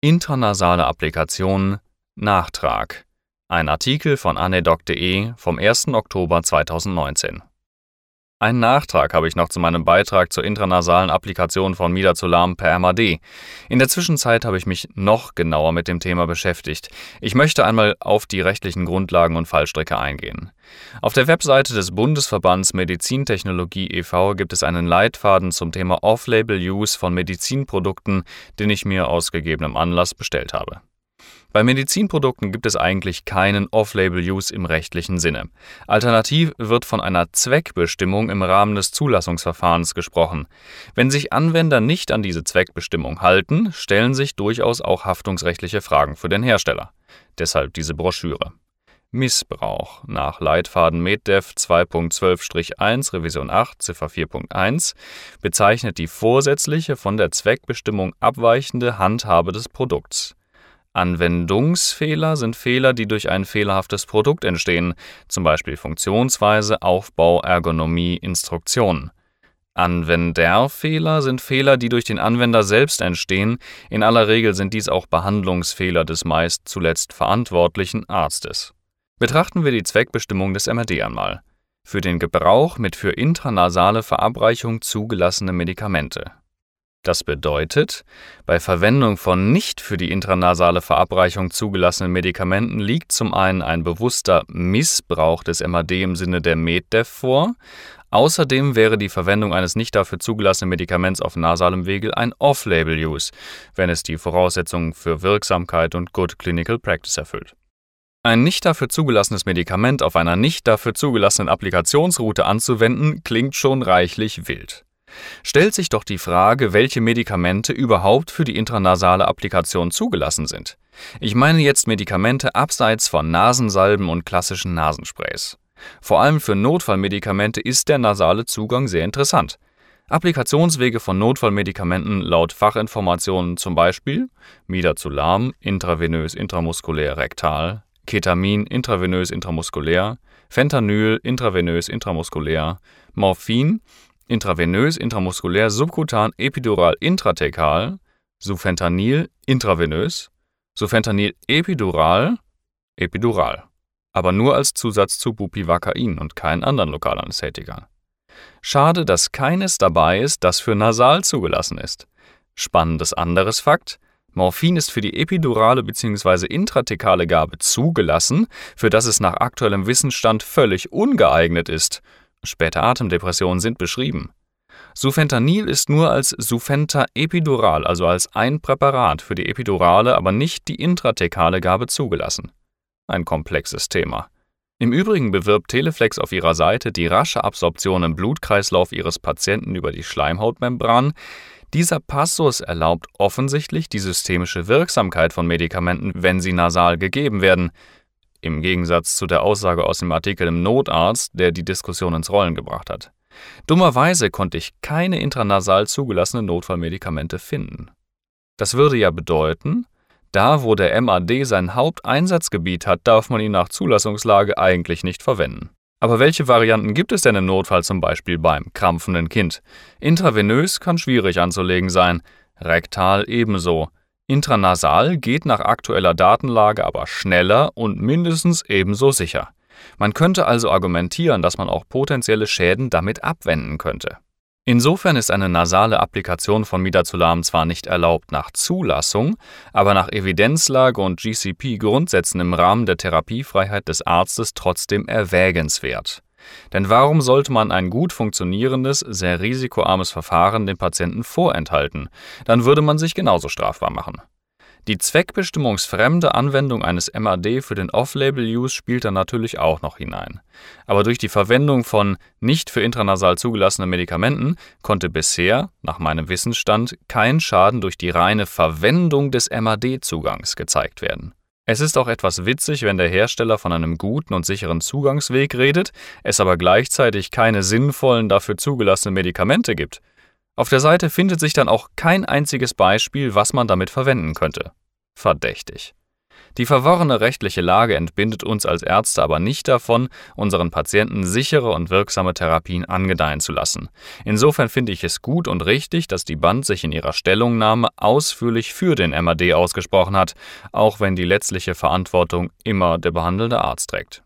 Intranasale Applikation Nachtrag. Ein Artikel von anedoc.de vom 1. Oktober 2019. Einen Nachtrag habe ich noch zu meinem Beitrag zur intranasalen Applikation von Midazolam per MAD. In der Zwischenzeit habe ich mich noch genauer mit dem Thema beschäftigt. Ich möchte einmal auf die rechtlichen Grundlagen und Fallstricke eingehen. Auf der Webseite des Bundesverbands Medizintechnologie e.V. gibt es einen Leitfaden zum Thema Off-Label-Use von Medizinprodukten, den ich mir aus gegebenem Anlass bestellt habe. Bei Medizinprodukten gibt es eigentlich keinen Off-Label-Use im rechtlichen Sinne. Alternativ wird von einer Zweckbestimmung im Rahmen des Zulassungsverfahrens gesprochen. Wenn sich Anwender nicht an diese Zweckbestimmung halten, stellen sich durchaus auch haftungsrechtliche Fragen für den Hersteller. Deshalb diese Broschüre. Missbrauch nach Leitfaden MedDev 2.12-1 Revision 8 Ziffer 4.1 bezeichnet die vorsätzliche von der Zweckbestimmung abweichende Handhabe des Produkts. Anwendungsfehler sind Fehler, die durch ein fehlerhaftes Produkt entstehen, zum Beispiel Funktionsweise, Aufbau, Ergonomie, Instruktion. Anwenderfehler sind Fehler, die durch den Anwender selbst entstehen, in aller Regel sind dies auch Behandlungsfehler des meist zuletzt verantwortlichen Arztes. Betrachten wir die Zweckbestimmung des MRD einmal. Für den Gebrauch mit für intranasale Verabreichung zugelassene Medikamente das bedeutet, bei Verwendung von nicht für die intranasale Verabreichung zugelassenen Medikamenten liegt zum einen ein bewusster Missbrauch des MAD im Sinne der MedDev vor, außerdem wäre die Verwendung eines nicht dafür zugelassenen Medikaments auf nasalem Wege ein Off-Label-Use, wenn es die Voraussetzungen für Wirksamkeit und Good Clinical Practice erfüllt. Ein nicht dafür zugelassenes Medikament auf einer nicht dafür zugelassenen Applikationsroute anzuwenden, klingt schon reichlich wild stellt sich doch die Frage, welche Medikamente überhaupt für die intranasale Applikation zugelassen sind. Ich meine jetzt Medikamente abseits von Nasensalben und klassischen Nasensprays. Vor allem für Notfallmedikamente ist der nasale Zugang sehr interessant. Applikationswege von Notfallmedikamenten laut Fachinformationen zum Beispiel Midazolam intravenös intramuskulär rektal, Ketamin intravenös intramuskulär, Fentanyl intravenös intramuskulär, Morphin intravenös, intramuskulär, subkutan, epidural, intrathekal, Sufentanil intravenös, Sufentanil epidural, epidural, aber nur als Zusatz zu Bupivacain und keinen anderen Lokalanästhetikern. Schade, dass keines dabei ist, das für nasal zugelassen ist. Spannendes anderes Fakt: Morphin ist für die epidurale bzw. intrathekale Gabe zugelassen, für das es nach aktuellem Wissensstand völlig ungeeignet ist Späte Atemdepressionen sind beschrieben. Sufentanil ist nur als Sufenta epidural, also als ein Präparat für die epidurale, aber nicht die intrathekale Gabe zugelassen. Ein komplexes Thema. Im Übrigen bewirbt Teleflex auf ihrer Seite die rasche Absorption im Blutkreislauf ihres Patienten über die Schleimhautmembran. Dieser Passus erlaubt offensichtlich die systemische Wirksamkeit von Medikamenten, wenn sie nasal gegeben werden, im Gegensatz zu der Aussage aus dem Artikel im Notarzt, der die Diskussion ins Rollen gebracht hat. Dummerweise konnte ich keine intranasal zugelassenen Notfallmedikamente finden. Das würde ja bedeuten, da wo der MAD sein Haupteinsatzgebiet hat, darf man ihn nach Zulassungslage eigentlich nicht verwenden. Aber welche Varianten gibt es denn im Notfall zum Beispiel beim krampfenden Kind? Intravenös kann schwierig anzulegen sein, rektal ebenso. Intranasal geht nach aktueller Datenlage aber schneller und mindestens ebenso sicher. Man könnte also argumentieren, dass man auch potenzielle Schäden damit abwenden könnte. Insofern ist eine nasale Applikation von Midazolam zwar nicht erlaubt nach Zulassung, aber nach Evidenzlage und GCP-Grundsätzen im Rahmen der Therapiefreiheit des Arztes trotzdem erwägenswert. Denn warum sollte man ein gut funktionierendes, sehr risikoarmes Verfahren den Patienten vorenthalten? Dann würde man sich genauso strafbar machen. Die zweckbestimmungsfremde Anwendung eines MAD für den Off-Label-Use spielt dann natürlich auch noch hinein. Aber durch die Verwendung von nicht für intranasal zugelassenen Medikamenten konnte bisher, nach meinem Wissensstand, kein Schaden durch die reine Verwendung des MAD-Zugangs gezeigt werden. Es ist auch etwas witzig, wenn der Hersteller von einem guten und sicheren Zugangsweg redet, es aber gleichzeitig keine sinnvollen dafür zugelassenen Medikamente gibt. Auf der Seite findet sich dann auch kein einziges Beispiel, was man damit verwenden könnte. Verdächtig. Die verworrene rechtliche Lage entbindet uns als Ärzte aber nicht davon, unseren Patienten sichere und wirksame Therapien angedeihen zu lassen. Insofern finde ich es gut und richtig, dass die Band sich in ihrer Stellungnahme ausführlich für den MAD ausgesprochen hat, auch wenn die letztliche Verantwortung immer der behandelnde Arzt trägt.